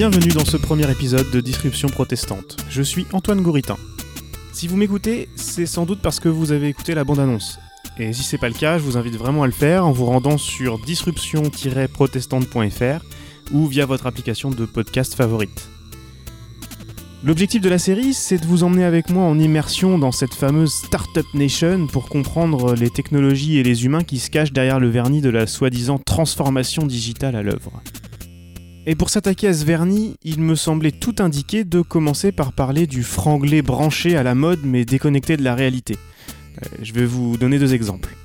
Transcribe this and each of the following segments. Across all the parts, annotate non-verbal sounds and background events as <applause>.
Bienvenue dans ce premier épisode de Disruption protestante. Je suis Antoine Gouritin. Si vous m'écoutez, c'est sans doute parce que vous avez écouté la bande-annonce. Et si c'est pas le cas, je vous invite vraiment à le faire en vous rendant sur disruption-protestante.fr ou via votre application de podcast favorite. L'objectif de la série, c'est de vous emmener avec moi en immersion dans cette fameuse Startup Nation pour comprendre les technologies et les humains qui se cachent derrière le vernis de la soi-disant transformation digitale à l'œuvre. Et pour s'attaquer à ce vernis, il me semblait tout indiqué de commencer par parler du franglais branché à la mode mais déconnecté de la réalité. Euh, je vais vous donner deux exemples.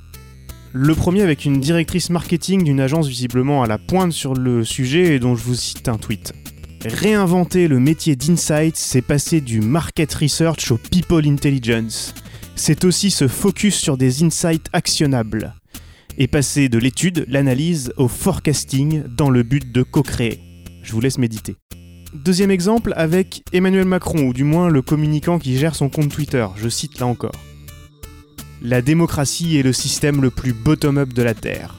Le premier avec une directrice marketing d'une agence visiblement à la pointe sur le sujet et dont je vous cite un tweet. Réinventer le métier d'insight, c'est passer du market research au people intelligence. C'est aussi se focus sur des insights actionnables. Et passer de l'étude, l'analyse, au forecasting dans le but de co-créer. Je vous laisse méditer. Deuxième exemple avec Emmanuel Macron, ou du moins le communicant qui gère son compte Twitter, je cite là encore. La démocratie est le système le plus bottom-up de la Terre.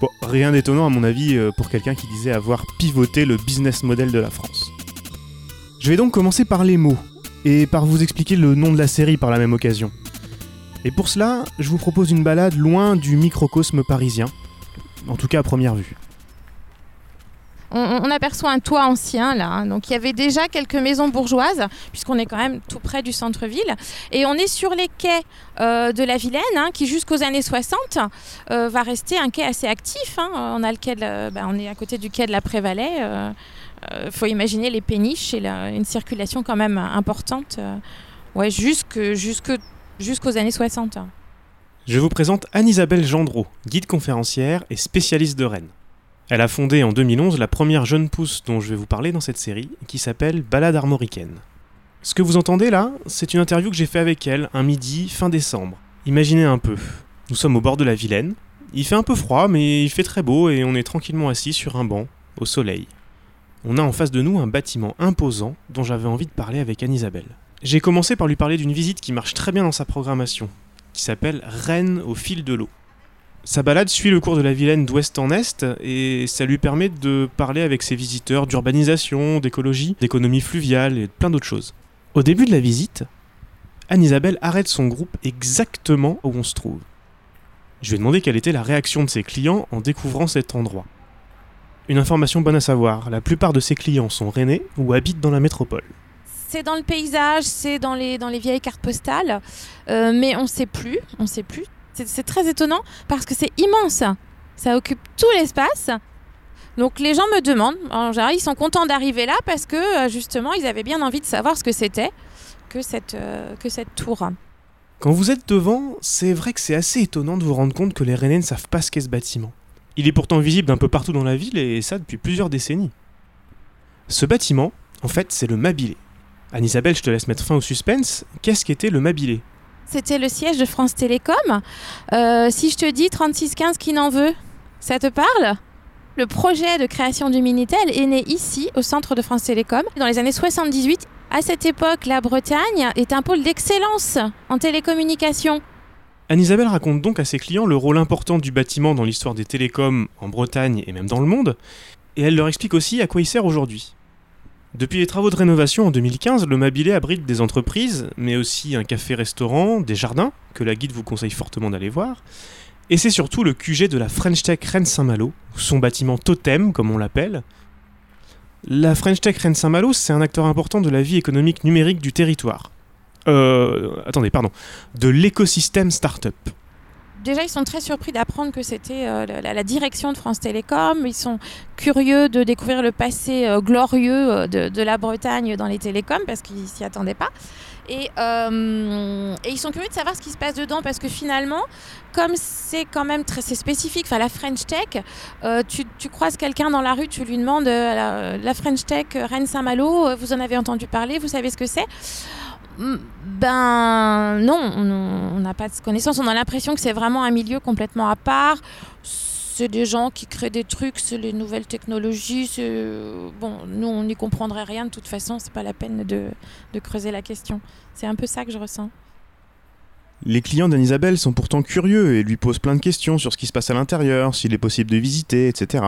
Bon, rien d'étonnant à mon avis euh, pour quelqu'un qui disait avoir pivoté le business model de la France. Je vais donc commencer par les mots, et par vous expliquer le nom de la série par la même occasion. Et pour cela, je vous propose une balade loin du microcosme parisien, en tout cas à première vue on, aperçoit un toit ancien là. Hein. Donc il y avait déjà quelques maisons bourgeoises, puisqu'on est quand même tout près du centre-ville. Et on est sur les quais euh, de la Vilaine, hein, qui jusqu'aux années 60 euh, va rester un quai assez actif. Hein. On, a le quai bah, on est à côté du quai de la Prévalais. Il euh, euh, faut imaginer les péniches et une circulation quand même importante ouais, jusqu'aux années 60. Je vous présente Anne-Isabelle Gendreau, guide conférencière et spécialiste de Rennes. Elle a fondé en 2011 la première jeune pousse dont je vais vous parler dans cette série, qui s'appelle Balade armoricaine. Ce que vous entendez là, c'est une interview que j'ai fait avec elle un midi fin décembre. Imaginez un peu. Nous sommes au bord de la Vilaine. Il fait un peu froid, mais il fait très beau et on est tranquillement assis sur un banc, au soleil. On a en face de nous un bâtiment imposant dont j'avais envie de parler avec Anne-Isabelle. J'ai commencé par lui parler d'une visite qui marche très bien dans sa programmation, qui s'appelle Rennes au fil de l'eau. Sa balade suit le cours de la Vilaine d'ouest en est et ça lui permet de parler avec ses visiteurs d'urbanisation, d'écologie, d'économie fluviale et de plein d'autres choses. Au début de la visite, Anne-Isabelle arrête son groupe exactement où on se trouve. Je lui ai demandé quelle était la réaction de ses clients en découvrant cet endroit. Une information bonne à savoir, la plupart de ses clients sont rennais ou habitent dans la métropole. C'est dans le paysage, c'est dans les, vieilles cartes postales, euh, mais on ne sait plus, on sait plus c'est très étonnant parce que c'est immense. Ça occupe tout l'espace. Donc les gens me demandent, en général, ils sont contents d'arriver là parce que euh, justement, ils avaient bien envie de savoir ce que c'était que cette, euh, que cette tour. Quand vous êtes devant, c'est vrai que c'est assez étonnant de vous rendre compte que les Rennais ne savent pas ce qu'est ce bâtiment. Il est pourtant visible d'un peu partout dans la ville et ça depuis plusieurs décennies. Ce bâtiment, en fait, c'est le Mabilé. Anne-Isabelle, je te laisse mettre fin au suspense. Qu'est-ce qu'était le Mabilé c'était le siège de France Télécom. Euh, si je te dis 3615 qui n'en veut, ça te parle? Le projet de création du Minitel est né ici, au centre de France Télécom, dans les années 78. À cette époque, la Bretagne est un pôle d'excellence en télécommunications. Anne-Isabelle raconte donc à ses clients le rôle important du bâtiment dans l'histoire des télécoms en Bretagne et même dans le monde, et elle leur explique aussi à quoi il sert aujourd'hui. Depuis les travaux de rénovation en 2015, le Mabilé abrite des entreprises, mais aussi un café-restaurant, des jardins, que la guide vous conseille fortement d'aller voir. Et c'est surtout le QG de la French Tech Rennes-Saint-Malo, son bâtiment totem, comme on l'appelle. La French Tech Rennes-Saint-Malo, c'est un acteur important de la vie économique numérique du territoire. Euh. Attendez, pardon. De l'écosystème startup déjà, ils sont très surpris d'apprendre que c'était euh, la, direction de France Télécom. Ils sont curieux de découvrir le passé euh, glorieux euh, de, la Bretagne dans les télécoms parce qu'ils s'y attendaient pas. Et, ils sont curieux de savoir ce qui se passe dedans parce que finalement, comme c'est quand même très spécifique, la French Tech, tu, tu, croises quelqu'un dans la rue, tu lui demandes la, la French Tech Rennes-Saint-Malo, vous en avez entendu parler, vous savez ce que c'est? Ben non, on n'a pas de connaissance. On a l'impression que c'est vraiment un milieu complètement à part. C'est des gens qui créent des trucs, c'est les nouvelles technologies. Bon, nous, on n'y comprendrait rien de toute façon. C'est pas la peine de, de creuser la question. C'est un peu ça que je ressens. Les clients d'Anne-Isabelle sont pourtant curieux et lui posent plein de questions sur ce qui se passe à l'intérieur, s'il est possible de visiter, etc.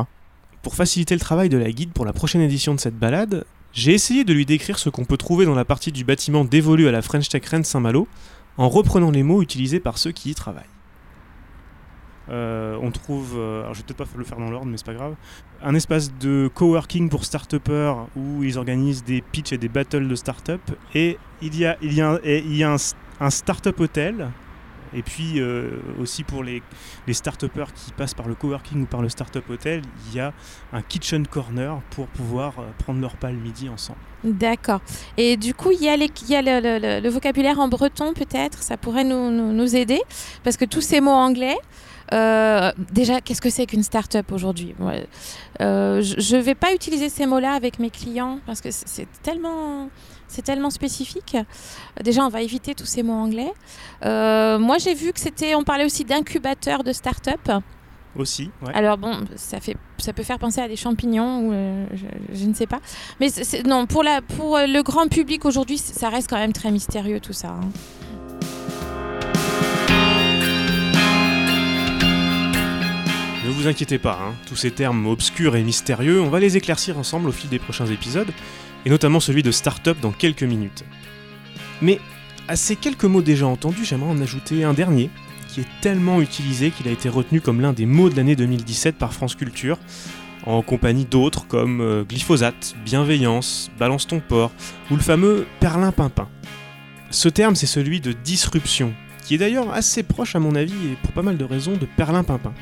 Pour faciliter le travail de la guide pour la prochaine édition de cette balade, j'ai essayé de lui décrire ce qu'on peut trouver dans la partie du bâtiment dévolu à la French Tech Rennes Saint-Malo, en reprenant les mots utilisés par ceux qui y travaillent. Euh, on trouve, euh, alors je vais peut-être pas le faire dans l'ordre, mais c'est pas grave, un espace de coworking pour start où ils organisent des pitchs et des battles de start-up. Et il y a, il y a, un, il y a un, un start-up hôtel et puis euh, aussi pour les, les start qui passent par le coworking ou par le start-up hotel, il y a un kitchen corner pour pouvoir euh, prendre leur pas le midi ensemble. D'accord. Et du coup, il y a, le, vocabulaire en breton peut-être, ça pourrait nous, aider, parce que tous ces mots anglais, euh, déjà, qu'est-ce que c'est qu'une start-up aujourd'hui? Je ne vais pas utiliser ces mots-là avec mes clients parce que c'est tellement c'est tellement spécifique. Déjà, on va éviter tous ces mots anglais. Euh, moi, j'ai vu que c'était, on parlait aussi d'incubateur de start-up. Aussi. Ouais. Alors bon, ça fait, ça peut faire penser à des champignons ou euh, je, ne sais pas. Mais non, pour la, pour le grand public aujourd'hui, ça reste quand même très mystérieux tout ça. Hein. Ne vous inquiétez pas, hein, tous ces termes obscurs et mystérieux, on va les éclaircir ensemble au fil des prochains épisodes et notamment celui de start-up dans quelques minutes. Mais à ces quelques mots déjà entendus, j'aimerais en ajouter un dernier, qui est tellement utilisé qu'il a été retenu comme l'un des mots de l'année 2017 par France Culture, en compagnie d'autres comme euh, glyphosate, bienveillance, balance ton port, ou le fameux perlimpinpin. Ce terme, c'est celui de disruption, qui est d'ailleurs assez proche à mon avis, et pour pas mal de raisons, de perlimpinpin.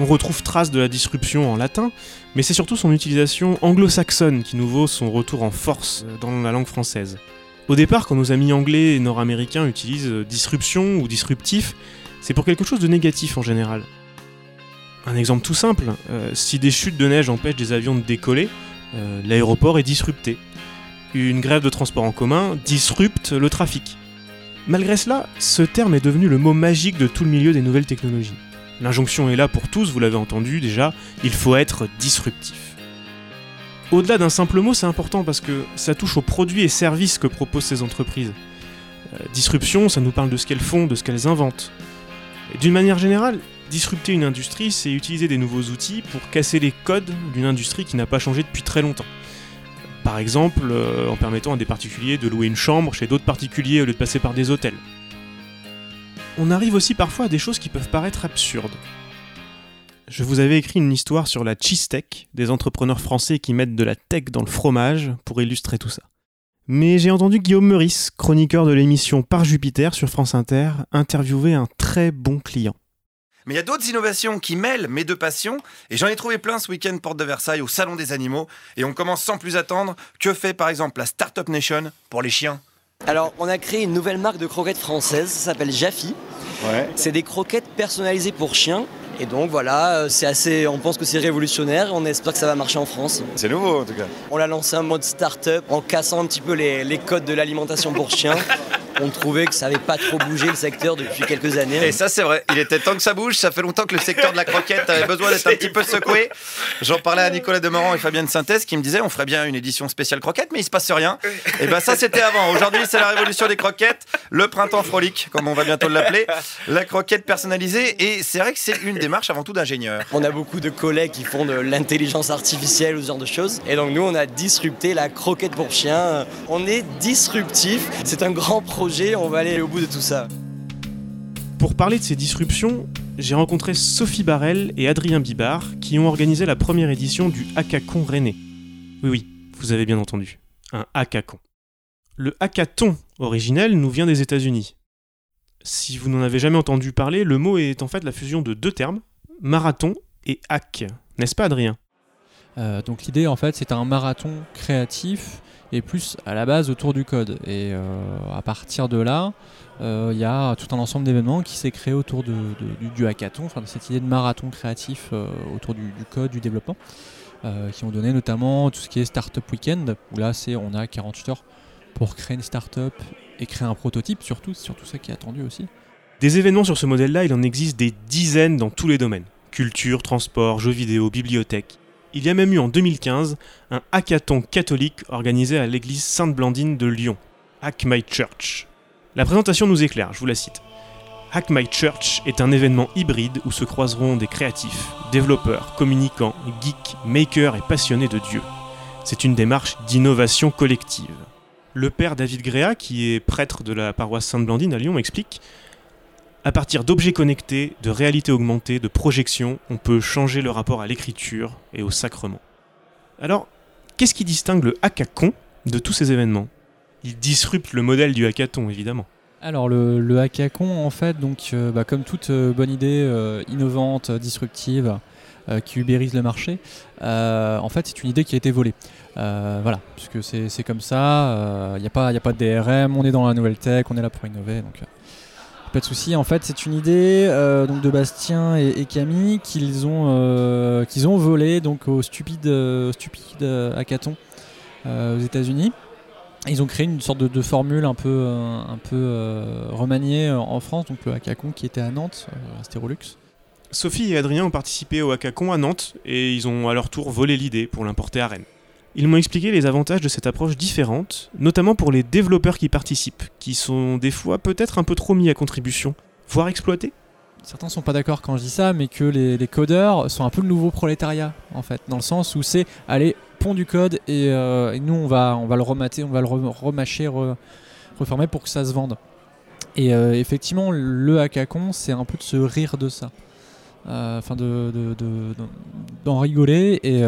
On retrouve trace de la disruption en latin, mais c'est surtout son utilisation anglo-saxonne qui nous vaut son retour en force dans la langue française. Au départ, quand nos amis anglais et nord-américains utilisent disruption ou disruptif, c'est pour quelque chose de négatif en général. Un exemple tout simple, euh, si des chutes de neige empêchent des avions de décoller, euh, l'aéroport est disrupté. Une grève de transport en commun disrupte le trafic. Malgré cela, ce terme est devenu le mot magique de tout le milieu des nouvelles technologies. L'injonction est là pour tous, vous l'avez entendu déjà, il faut être disruptif. Au-delà d'un simple mot, c'est important parce que ça touche aux produits et services que proposent ces entreprises. Euh, disruption, ça nous parle de ce qu'elles font, de ce qu'elles inventent. D'une manière générale, disrupter une industrie, c'est utiliser des nouveaux outils pour casser les codes d'une industrie qui n'a pas changé depuis très longtemps. Par exemple, euh, en permettant à des particuliers de louer une chambre chez d'autres particuliers au lieu de passer par des hôtels on arrive aussi parfois à des choses qui peuvent paraître absurdes. Je vous avais écrit une histoire sur la cheese tech, des entrepreneurs français qui mettent de la tech dans le fromage, pour illustrer tout ça. Mais j'ai entendu Guillaume Meurice, chroniqueur de l'émission Par Jupiter sur France Inter, interviewer un très bon client. Mais il y a d'autres innovations qui mêlent mes deux passions, et j'en ai trouvé plein ce week-end porte de Versailles au Salon des Animaux, et on commence sans plus attendre. Que fait par exemple la Startup Nation pour les chiens? Alors, on a créé une nouvelle marque de croquettes françaises, ça s'appelle Jaffi. C'est des croquettes personnalisées pour chiens. Et donc voilà, euh, c'est assez, on pense que c'est révolutionnaire on espère que ça va marcher en France. C'est nouveau en tout cas. On l'a lancé en mode start-up en cassant un petit peu les, les codes de l'alimentation pour chiens. <laughs> on trouvait que ça n'avait pas trop bougé le secteur depuis quelques années. Et ça, c'est vrai. Il était temps que ça bouge. Ça fait longtemps que le secteur de la croquette avait besoin d'être un petit peu secoué. J'en parlais à Nicolas Demorand et Fabien de Synthèse qui me disaient on ferait bien une édition spéciale croquette, mais il se passe rien. Et ben ça, c'était avant. Aujourd'hui, c'est la révolution des croquettes, le printemps frolique, comme on va bientôt l'appeler, la croquette personnalisée. Et c'est vrai que c'est une démarche avant tout d'ingénieur. On a beaucoup de collègues qui font de l'intelligence artificielle ou ce genre de choses. Et donc nous, on a disrupté la croquette pour chien. On est disruptif. C'est un grand projet. On va aller au bout de tout ça. Pour parler de ces disruptions, j'ai rencontré Sophie Barrel et Adrien Bibard qui ont organisé la première édition du Hackathon Rennais. Oui, oui, vous avez bien entendu, un hackathon. Le hackathon originel nous vient des États-Unis. Si vous n'en avez jamais entendu parler, le mot est en fait la fusion de deux termes, marathon et hack. N'est-ce pas, Adrien? Euh, Donc l'idée, en fait, c'est un marathon créatif et plus à la base autour du code. Et euh, à partir de là, euh, il y a tout un ensemble d'événements qui s'est créé autour du, hackathon, cette idée de marathon créatif autour du, code, du développement, qui ont donné notamment tout ce qui est Startup Weekend, où là c'est on a 48 heures pour créer une startup et créer un prototype, surtout, c'est surtout ça qui est attendu aussi. Des événements sur ce modèle-là, il en existe des dizaines dans tous les domaines. Culture, transport, jeux vidéo, bibliothèque. Il y a même eu en 2015 un hackathon catholique organisé à l'église Sainte-Blandine de Lyon, Hack My Church. La présentation nous éclaire, je vous la cite. Hack My Church est un événement hybride où se croiseront des créatifs, développeurs, communicants, geeks, makers et passionnés de Dieu. C'est une démarche d'innovation collective. Le père David Gréa, qui est prêtre de la paroisse Sainte-Blandine à Lyon, explique À partir d'objets connectés, de réalité augmentée, de projections, on peut changer le rapport à l'écriture et au sacrement. Alors, qu'est-ce qui distingue le hackathon de tous ces événements? Il disrupte le modèle du hackathon, évidemment. Alors le, le hackathon, en fait, donc, euh, bah, comme toute euh, bonne idée euh, innovante, disruptive, qui ubérise le marché, en fait c'est une idée qui a été volée. voilà, puisque c'est comme ça, il n'y a, pas, a pas de DRM, on est dans la nouvelle tech, on est là pour innover, donc pas de souci. En fait, c'est une idée de Bastien et, Camille qu'ils ont, donc au stupide, stupide hackathon aux États-Unis. Ils ont créé une sorte de, formule un peu, euh, un peu euh, remaniée euh, en France, donc le hackathon qui était à Nantes, à. Sophie et Adrien ont participé au hackathon à Nantes et ils ont à leur tour volé l'idée pour l'importer à Rennes. Ils m'ont expliqué les avantages de cette approche différente, notamment pour les développeurs qui participent, qui sont des fois peut-être un peu trop mis à contribution, voire exploités. Certains sont pas d'accord quand je dis ça, mais que les, les, codeurs sont un peu le nouveau prolétariat, en fait, dans le sens où c'est, allez, pont du code euh, et, nous on va, on va le remater, on va le remâcher, reformer pour que ça se vende. Et euh, effectivement, le hackathon, c'est un peu de se rire de ça. Euh, enfin, de, d'en rigoler et,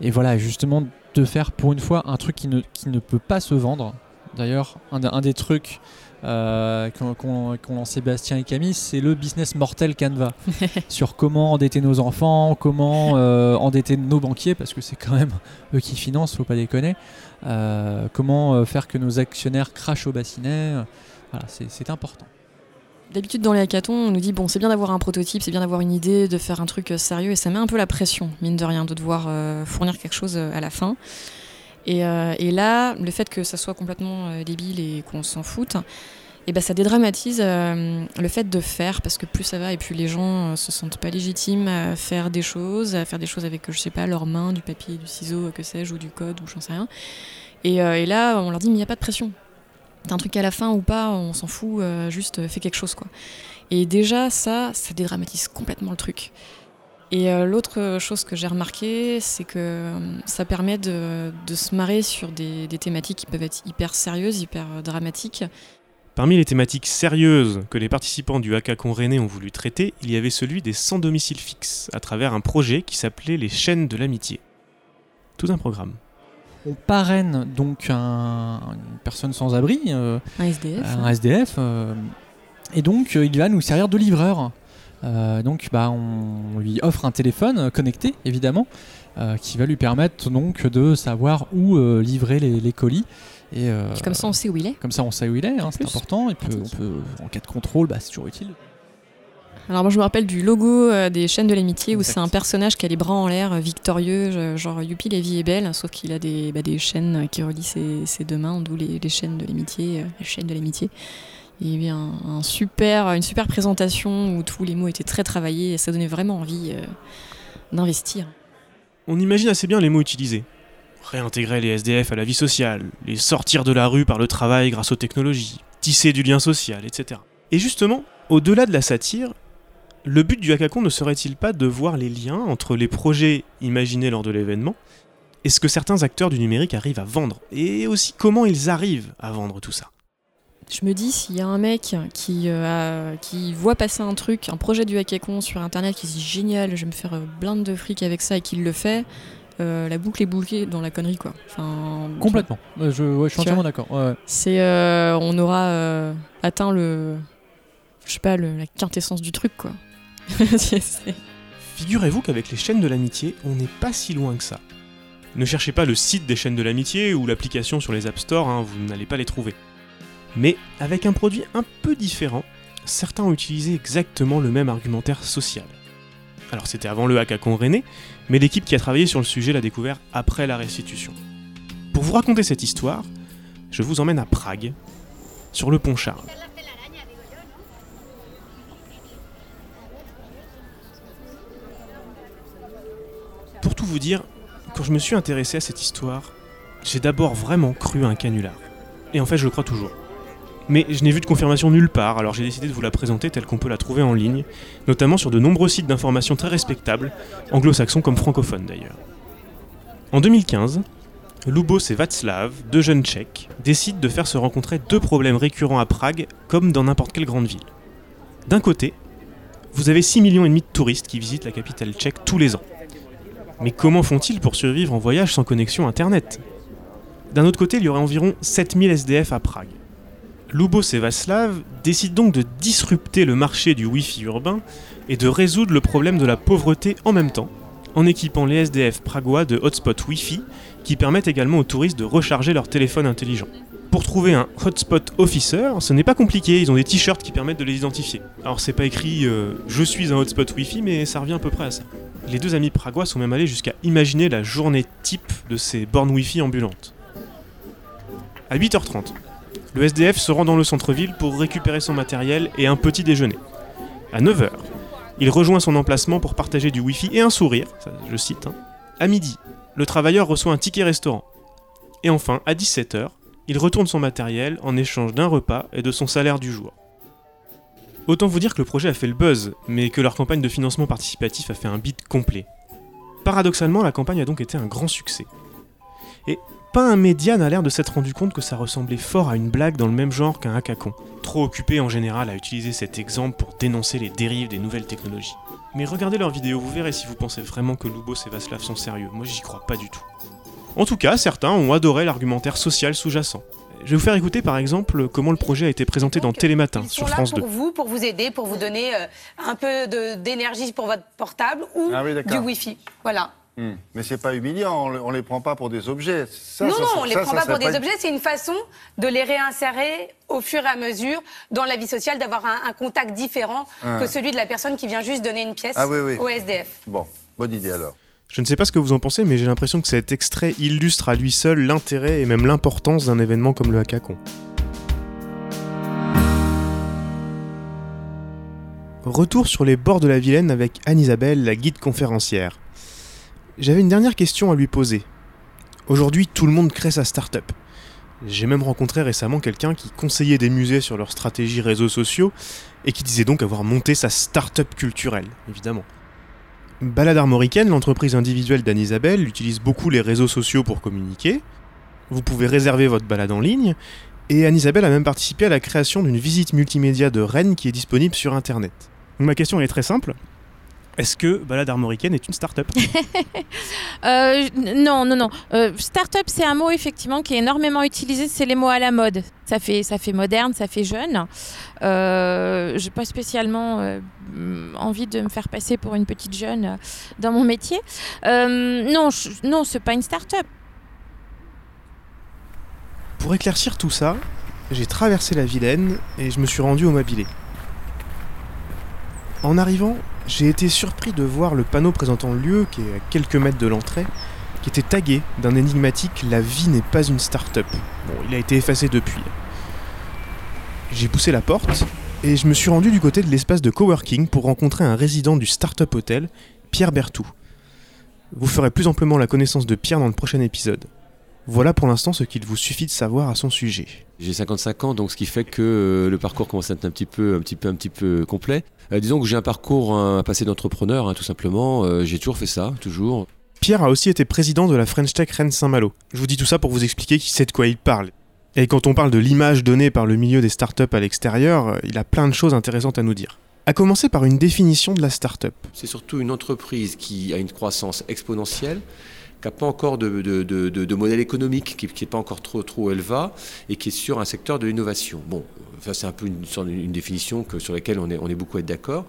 et voilà, justement, de faire pour une fois un truc qui ne, qui ne peut pas se vendre. D'ailleurs, un, un, des trucs euh, qu'ont lancé Bastien et Camille, c'est le business mortel Canva <laughs> sur comment endetter nos enfants, comment euh, endetter nos banquiers, parce que c'est quand même eux qui financent, faut pas déconner. Euh, comment faire que nos actionnaires crachent au bassinet. Voilà, c'est important. D'habitude, dans les hackathons, on nous dit bon, c'est bien d'avoir un prototype, c'est bien d'avoir une idée, de faire un truc sérieux, et ça met un peu la pression, mine de rien, de devoir fournir quelque chose à la fin. Et, là, le fait que ça soit complètement débile et qu'on s'en foute, et ben ça dédramatise euh, le fait de faire parce que plus ça va et plus les gens euh, se sentent pas légitimes à faire des choses, à faire des choses avec je sais pas leurs mains, du papier, du ciseau, que sais-je, ou du code ou j'en sais rien. Euh, et, là on leur dit mais il n'y a pas de pression. T'as un truc à la fin ou pas, on s'en fout, juste fais quelque chose quoi. Et déjà ça, ça dédramatise complètement le truc. Et l'autre chose que j'ai remarqué, c'est que ça permet de, se marrer sur des, thématiques qui peuvent être hyper sérieuses, hyper dramatiques, Parmi les thématiques sérieuses que les participants du hackathon Rennais ont voulu traiter, il y avait celui des sans domicile fixe, à travers un projet qui s'appelait les chaînes de l'amitié. Tout un programme. On parraine donc un, une personne sans abri, euh, un SDF, un SDF euh, et donc euh, il va nous servir de livreur. donc bah, on lui offre un téléphone connecté évidemment, qui va lui permettre donc de savoir où livrer les colis. Et, comme ça, on sait où il est. Comme ça, on sait où il est, hein, c'est important. Et puis, on peut, en cas de contrôle, bah, c'est toujours utile. Alors moi je me rappelle du logo euh, des chaînes de l'amitié où c'est un personnage qui a les bras en l'air, euh, victorieux, genre Youpi la vie est belle, sauf qu'il a des, bah, des chaînes qui relient ses, deux mains, d'où les, les, chaînes de l'amitié, les chaînes de l'amitié. Il y avait un, super, une super présentation où tous les mots étaient très travaillés et ça donnait vraiment envie d'investir. On imagine assez bien les mots utilisés réintégrer les SDF à la vie sociale, les sortir de la rue par le travail grâce aux technologies, tisser du lien social, etc. Et justement, au-delà de la satire, le but du hackathon ne serait-il pas de voir les liens entre les projets imaginés lors de l'événement et ce que certains acteurs du numérique arrivent à vendre, et aussi comment ils arrivent à vendre tout ça? Je me dis, s'il y a un mec qui, euh, qui voit passer un truc, un projet du hackathon sur internet, qui se dit génial, je vais me faire euh, blinde de fric avec ça et qu'il le fait, euh, la boucle est bouclée dans la connerie quoi. Enfin, Complètement. je, suis entièrement d'accord. C'est, euh, on aura euh, atteint le, je sais pas, la quintessence du truc quoi. <laughs> Figurez-vous qu'avec les chaînes de l'amitié, on n'est pas si loin que ça. Ne cherchez pas le site des chaînes de l'amitié ou l'application sur les App Store, hein, vous n'allez pas les trouver. Mais avec un produit un peu différent, certains ont utilisé exactement le même argumentaire social. Alors c'était avant le hackathon René, mais l'équipe qui a travaillé sur le sujet l'a découvert après la restitution. Pour vous raconter cette histoire, je vous emmène à Prague, sur le pont Charles. Quand je me suis intéressé à cette histoire, j'ai d'abord vraiment cru à un canular. Et en fait, je le crois toujours. Mais je n'ai vu de confirmation nulle part, alors j'ai décidé de vous la présenter telle qu'on peut la trouver en ligne, notamment sur de nombreux sites d'information très respectables, anglo-saxons comme francophones d'ailleurs. En 2015, Lubos et Václav, deux jeunes tchèques, décident de faire se rencontrer deux problèmes récurrents à Prague, comme dans n'importe quelle grande ville. D'un côté, vous avez 6 millions de touristes qui visitent la capitale tchèque tous les ans. Mais comment font-ils pour survivre en voyage sans connexion Internet? D'un autre côté, il y aurait environ 7000 SDF à Prague. Lubos et Václav décident donc de disrupter le marché du Wi-Fi urbain et de résoudre le problème de la pauvreté en même temps, en équipant les SDF pragois de hotspots Wi-Fi qui permettent également aux touristes de recharger leur téléphone intelligent. Pour trouver un hotspot officer, ce n'est pas compliqué, ils ont des t-shirts qui permettent de les identifier. Alors c'est pas écrit euh, je suis un hotspot Wi-Fi, mais ça revient à peu près à ça. Les deux amis pragois sont même allés jusqu'à imaginer la journée type de ces bornes Wi-Fi ambulantes. À 8h30, le SDF se rend dans le centre-ville pour récupérer son matériel et un petit déjeuner. À 9h, il rejoint son emplacement pour partager du Wi-Fi et un sourire, je cite. hein. À midi, le travailleur reçoit un ticket restaurant. Et enfin, à 17h, il retourne son matériel en échange d'un repas et de son salaire du jour. Autant vous dire que le projet a fait le buzz, mais que leur campagne de financement participatif a fait un beat complet. Paradoxalement, la campagne a donc été un grand succès. Et pas un média n'a l'air de s'être rendu compte que ça ressemblait fort à une blague dans le même genre qu'un hackathon, trop occupé en général à utiliser cet exemple pour dénoncer les dérives des nouvelles technologies. Mais regardez leurs vidéos, vous verrez si vous pensez vraiment que Lubos et Václav sont sérieux. Moi, j'y crois pas du tout. En tout cas, certains ont adoré l'argumentaire social sous-jacent. Je vais vous faire écouter par exemple comment le projet a été présenté dans Télématin Ils sont sur là France 2. pour vous, pour vous aider, pour vous donner euh, un peu d'énergie pour votre portable ou Ah oui, du. Wi-Fi. Voilà. Hmm. Mais c'est pas humiliant, on, on les prend pas pour des objets. Ça, non, ça, non, ça- on les ça, prend ça pas pour des objets, c'est une façon de les réinsérer au fur et à mesure dans la vie sociale, d'avoir un, un contact différent Ah. que celui de la personne qui vient juste donner une pièce Ah oui, oui. au SDF. Bon, bonne idée alors. Je ne sais pas ce que vous en pensez, mais j'ai l'impression que cet extrait illustre à lui seul l'intérêt et même l'importance d'un événement comme le hackathon. Retour sur les bords de la Vilaine avec Anne-Isabelle, la guide conférencière. J'avais une dernière question à lui poser. Aujourd'hui, tout le monde crée sa start-up. J'ai même rencontré récemment quelqu'un qui conseillait des musées sur leurs stratégies réseaux sociaux et qui disait donc avoir monté sa start-up culturelle, évidemment. Balade Armoricaine, l'entreprise individuelle d'Anne-Isabelle, utilise beaucoup les réseaux sociaux pour communiquer. Vous pouvez réserver votre balade en ligne. Et Anne-Isabelle a même participé à la création d'une visite multimédia de Rennes qui est disponible sur Internet. Ma question est très simple. Est-ce que Balade Armoricaine est une start-up <laughs> Euh, non, non, non. Euh, Startup, c'est un mot effectivement qui est énormément utilisé. C'est les mots à la mode. Ça fait, ça fait moderne, ça fait jeune. Euh, J'ai pas spécialement euh, envie de me faire passer pour une petite jeune euh, dans mon métier. Euh, non, je- non, c'est pas une start-up. Pour éclaircir tout ça, j'ai traversé la Vilaine et je me suis rendu au Mabilé. En arrivant, j'ai été surpris de voir le panneau présentant le lieu, qui est à quelques mètres de l'entrée, qui était tagué d'un énigmatique La vie n'est pas une start-up. Bon, il a été effacé depuis. J'ai poussé la porte et je me suis rendu du côté de l'espace de coworking pour rencontrer un résident du Startup Hotel, Pierre Bertou. Vous ferez plus amplement la connaissance de Pierre dans le prochain épisode. Voilà pour l'instant ce qu'il vous suffit de savoir à son sujet. J'ai 55 ans, donc ce qui fait que euh, le parcours commence à être un petit peu, un petit peu, un petit peu complet. Euh, disons que j'ai un parcours, un passé d'entrepreneur, hein, tout simplement. Euh, j'ai toujours fait ça, toujours. Pierre a aussi été président de la French Tech Rennes Saint-Malo. Je vous dis tout ça pour vous expliquer qui sait de quoi il parle. Et quand on parle de l'image donnée par le milieu des startups à l'extérieur, il a plein de choses intéressantes à nous dire. A commencer par une définition de la startup. C'est surtout une entreprise qui a une croissance exponentielle, qui n'a pas encore de, de, de, modèle économique, qui n'est pas encore trop, trop élevé, et qui est sur un secteur de l'innovation. Bon, ça c'est un peu une, définition que, sur laquelle on est, on est beaucoup d'accord.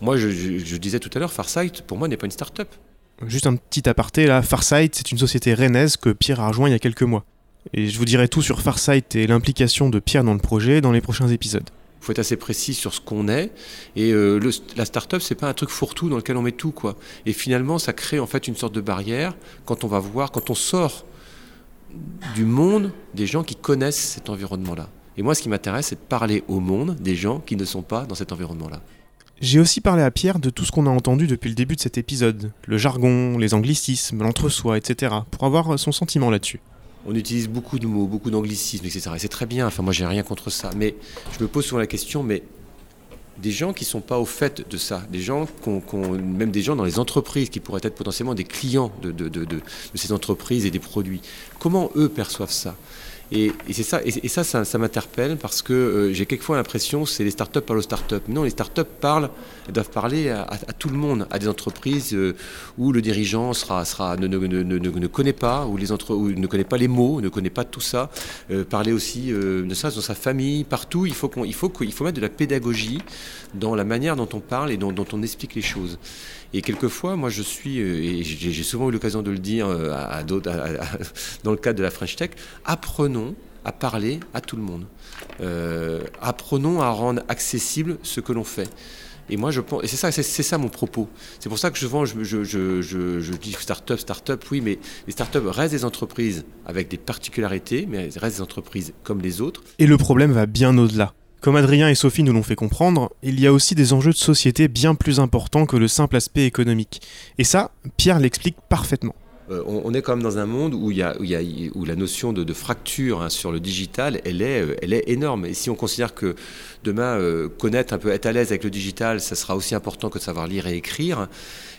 Moi, je- je disais tout à l'heure, Farsight, pour moi, n'est pas une start-up. Juste un petit aparté là, Farsight, c'est une société rennaise que Pierre a rejoint il y a quelques mois. Et je vous dirai tout sur Farsight et l'implication de Pierre dans le projet dans les prochains épisodes. Faut être assez précis sur ce qu'on est. Et euh, la start-up, c'est pas un truc fourre-tout dans lequel on met tout, quoi. Et finalement, ça crée en fait une sorte de barrière quand on va voir, quand on sort du monde des gens qui connaissent cet environnement-là. Et moi, ce qui m'intéresse, c'est de parler au monde des gens qui ne sont pas dans cet environnement-là. J'ai aussi parlé à Pierre de tout ce qu'on a entendu depuis le début de cet épisode, le jargon, les anglicismes, l'entre-soi, etc., pour avoir son sentiment là-dessus. On utilise beaucoup de mots, beaucoup d'anglicismes, etc. Et c'est très bien, enfin moi j'ai rien contre ça. Mais je me pose souvent la question, mais des gens qui ne sont pas au fait de ça, des gens, même des gens dans les entreprises qui pourraient être potentiellement des clients de, de ces entreprises et des produits, comment eux perçoivent ça? Et, c'est ça, et, ça, ça, m'interpelle parce que euh, j'ai quelquefois l'impression c'est les startups parlent aux startups. Non, les startups parlent, elles doivent parler à, tout le monde, à des entreprises euh, où le dirigeant sera, sera, ne, ne, ne, ne, connaît pas, où, les entre, où ne connaît pas les mots, ne connaît pas tout ça. Euh, parler aussi, ne serait dans sa famille, partout. Il faut, qu'on, il, faut qu'il faut mettre de la pédagogie dans la manière dont on parle et dont, on explique les choses. Et quelquefois, moi, je suis, et j'ai souvent eu l'occasion de le dire à, d'autres, <laughs> dans le cadre de la French Tech, apprenons à parler à tout le monde. Euh, apprenons à rendre accessible ce que l'on fait. Et moi, je pense, et c'est ça, c'est, ça mon propos. C'est pour ça que souvent, je, je, je, je, dis start-up, start-up, oui, mais les start-up restent des entreprises avec des particularités, mais elles restent des entreprises comme les autres. Et le problème va bien au-delà. Comme Adrien et Sophie nous l'ont fait comprendre, il y a aussi des enjeux de société bien plus importants que le simple aspect économique. Et ça, Pierre l'explique parfaitement. Euh, on, est quand même dans un monde où, la notion de, fracture hein, sur le digital, elle est, euh, elle est énorme. Et si on considère que demain, euh, connaître un peu, être à l'aise avec le digital, ça sera aussi important que de savoir lire et écrire,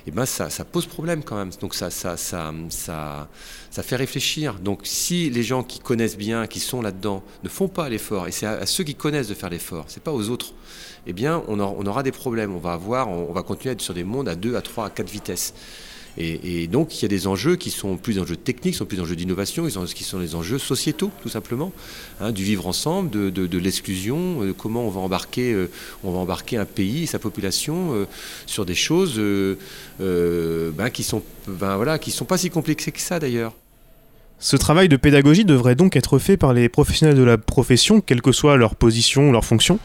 et eh ben ça, pose problème quand même. Donc ça, ça, ça, ça, fait réfléchir. Donc si les gens qui connaissent bien, qui sont là-dedans, ne font pas l'effort, et c'est à, ceux qui connaissent de faire l'effort, c'est pas aux autres, eh bien on, on, aura des problèmes. On va avoir, on, va continuer à être sur des mondes à 2, à 3, à 4 vitesses. Et, donc, il y a des enjeux qui sont plus enjeux techniques, sont plus enjeux d'innovation, qui sont les enjeux sociétaux, tout simplement, hein, du vivre ensemble, de, l'exclusion, euh, comment on va embarquer, euh, on va embarquer un pays et sa population euh, sur des choses ben, qui sont, ben, voilà, qui sont pas si complexées que ça d'ailleurs. Ce travail de pédagogie devrait donc être fait par les professionnels de la profession, quelle que soit leur position ou leur fonction.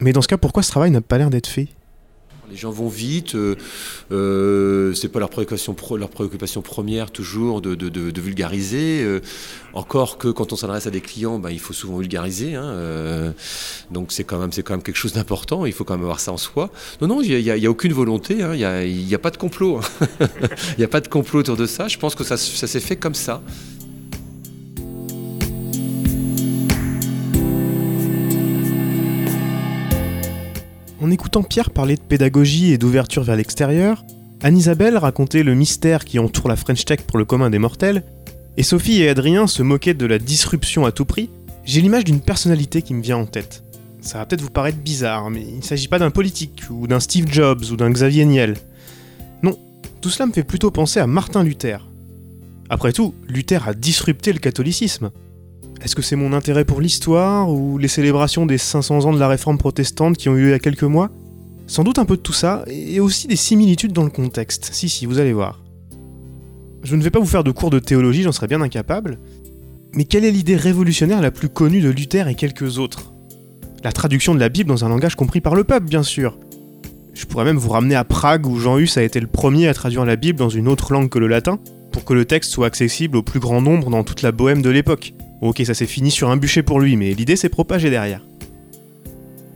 Mais dans ce cas, pourquoi ce travail n'a pas l'air d'être fait? Les gens vont vite, euh, euh, c'est pas leur préoccupation, première toujours de, vulgariser. Euh, encore que quand on s'adresse à des clients, ben, il faut souvent vulgariser. Hein, euh, donc c'est quand même quelque chose d'important. Il faut quand même avoir ça en soi. Non non, il n'y a, aucune volonté. Hein, il n'y a, pas de complot. Hein. <laughs> Il n'y a pas de complot autour de ça. Je pense que ça s'est fait comme ça. Écoutant Pierre parler de pédagogie et d'ouverture vers l'extérieur, Anne-Isabelle racontait le mystère qui entoure la French Tech pour le commun des mortels, et Sophie et Adrien se moquaient de la disruption à tout prix, j'ai l'image d'une personnalité qui me vient en tête. Ça va peut-être vous paraître bizarre, mais il ne s'agit pas d'un politique, ou d'un Steve Jobs, ou d'un Xavier Niel. Non, tout cela me fait plutôt penser à Martin Luther. Après tout, Luther a disrupté le catholicisme. Est-ce que c'est mon intérêt pour l'histoire ou les célébrations des 500 ans de la réforme protestante qui ont eu lieu il y a quelques mois? Sans doute un peu de tout ça, et aussi des similitudes dans le contexte. Si, si, vous allez voir. Je ne vais pas vous faire de cours de théologie, j'en serais bien incapable. Mais quelle est l'idée révolutionnaire la plus connue de Luther et quelques autres? La traduction de la Bible dans un langage compris par le peuple, bien sûr. Je pourrais même vous ramener à Prague où Jean Hus a été le premier à traduire la Bible dans une autre langue que le latin, pour que le texte soit accessible au plus grand nombre dans toute la bohème de l'époque. Ok, ça s'est fini sur un bûcher pour lui, mais l'idée s'est propagée derrière.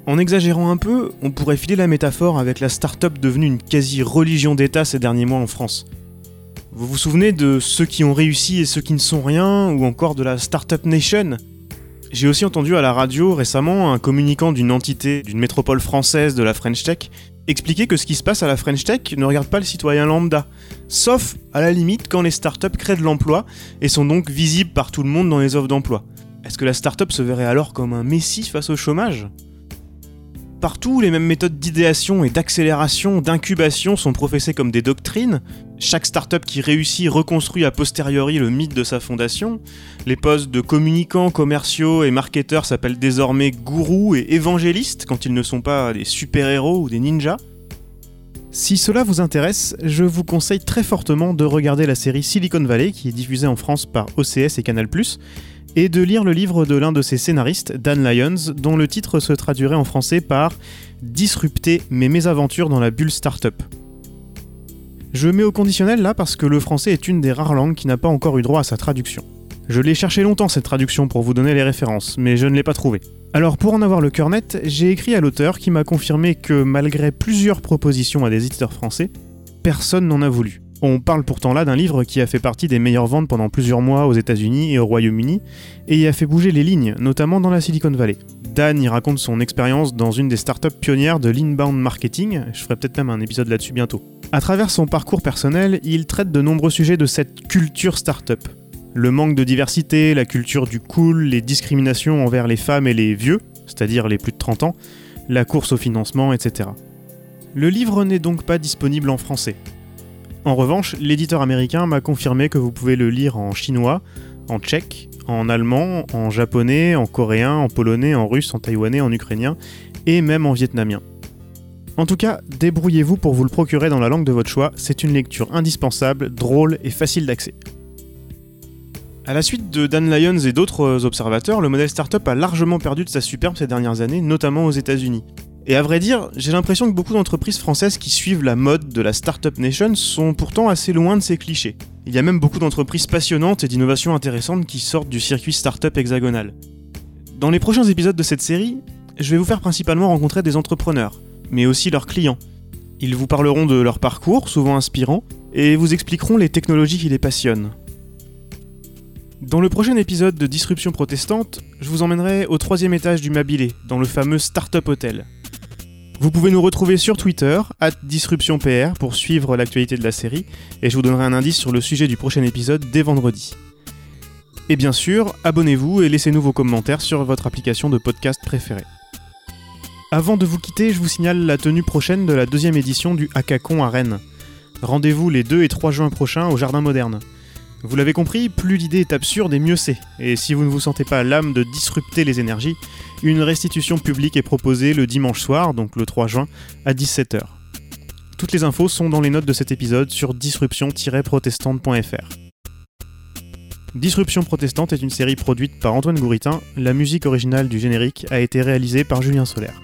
En exagérant un peu, on pourrait filer la métaphore avec la start-up devenue une quasi-religion d'État ces derniers mois en France. Vous vous souvenez de ceux qui ont réussi et ceux qui ne sont rien, ou encore de la Startup Nation? J'ai aussi entendu à la radio récemment un communicant d'une entité d'une métropole française de la French Tech expliquer que ce qui se passe à la French Tech ne regarde pas le citoyen lambda, sauf à la limite quand les startups créent de l'emploi et sont donc visibles par tout le monde dans les offres d'emploi. Est-ce que la startup se verrait alors comme un messie face au chômage? Partout, les mêmes méthodes d'idéation et d'accélération, d'incubation sont professées comme des doctrines. Chaque startup qui réussit reconstruit a posteriori le mythe de sa fondation. Les postes de communicants, commerciaux et marketeurs s'appellent désormais gourous et évangélistes quand ils ne sont pas des super-héros ou des ninjas. Si cela vous intéresse, je vous conseille très fortement de regarder la série Silicon Valley qui est diffusée en France par OCS et Canal+, et de lire le livre de l'un de ses scénaristes, Dan Lyons, dont le titre se traduirait en français par Disrupter mes mésaventures dans la bulle startup. Je mets au conditionnel là parce que le français est une des rares langues qui n'a pas encore eu droit à sa traduction. Je l'ai cherché longtemps cette traduction pour vous donner les références, mais je ne l'ai pas trouvée. Alors pour en avoir le cœur net, j'ai écrit à l'auteur qui m'a confirmé que malgré plusieurs propositions à des éditeurs français, personne n'en a voulu. On parle pourtant là d'un livre qui a fait partie des meilleures ventes pendant plusieurs mois aux États-Unis et au Royaume-Uni, et y a fait bouger les lignes, notamment dans la Silicon Valley. Dan y raconte son expérience dans une des startups pionnières de l'inbound marketing, je ferai peut-être même un épisode là-dessus bientôt. À travers son parcours personnel, il traite de nombreux sujets de cette culture startup. Le manque de diversité, la culture du cool, les discriminations envers les femmes et les vieux, c'est-à-dire les plus de 30 ans, la course au financement, etc. Le livre n'est donc pas disponible en français. En revanche, l'éditeur américain m'a confirmé que vous pouvez le lire en chinois, en tchèque, en allemand, en japonais, en coréen, en polonais, en russe, en taïwanais, en ukrainien et même en vietnamien. En tout cas, débrouillez-vous pour vous le procurer dans la langue de votre choix, c'est une lecture indispensable, drôle et facile d'accès. À la suite de Dan Lyons et d'autres observateurs, le modèle startup a largement perdu de sa superbe ces dernières années, notamment aux États-Unis. Et à vrai dire, j'ai l'impression que beaucoup d'entreprises françaises qui suivent la mode de la Startup Nation sont pourtant assez loin de ces clichés. Il y a même beaucoup d'entreprises passionnantes et d'innovations intéressantes qui sortent du circuit startup hexagonal. Dans les prochains épisodes de cette série, je vais vous faire principalement rencontrer des entrepreneurs, mais aussi leurs clients. Ils vous parleront de leur parcours, souvent inspirant, et vous expliqueront les technologies qui les passionnent. Dans le prochain épisode de Disruption protestante, je vous emmènerai au troisième étage du Mabilé, dans le fameux Startup Hotel. Vous pouvez nous retrouver sur Twitter, at DisruptionPR, pour suivre l'actualité de la série, et je vous donnerai un indice sur le sujet du prochain épisode dès vendredi. Et bien sûr, abonnez-vous et laissez-nous vos commentaires sur votre application de podcast préférée. Avant de vous quitter, je vous signale la tenue prochaine de la deuxième édition du Hackathon à Rennes. Rendez-vous les 2 et 3 juin prochains au Jardin Moderne. Vous l'avez compris, plus l'idée est absurde et mieux c'est. Et si vous ne vous sentez pas l'âme de disrupter les énergies, une restitution publique est proposée le dimanche soir, donc le 3 juin, à 17h. Toutes les infos sont dans les notes de cet épisode sur disruption-protestante.fr. Disruption protestante est une série produite par Antoine Gouritin, la musique originale du générique a été réalisée par Julien Solaire.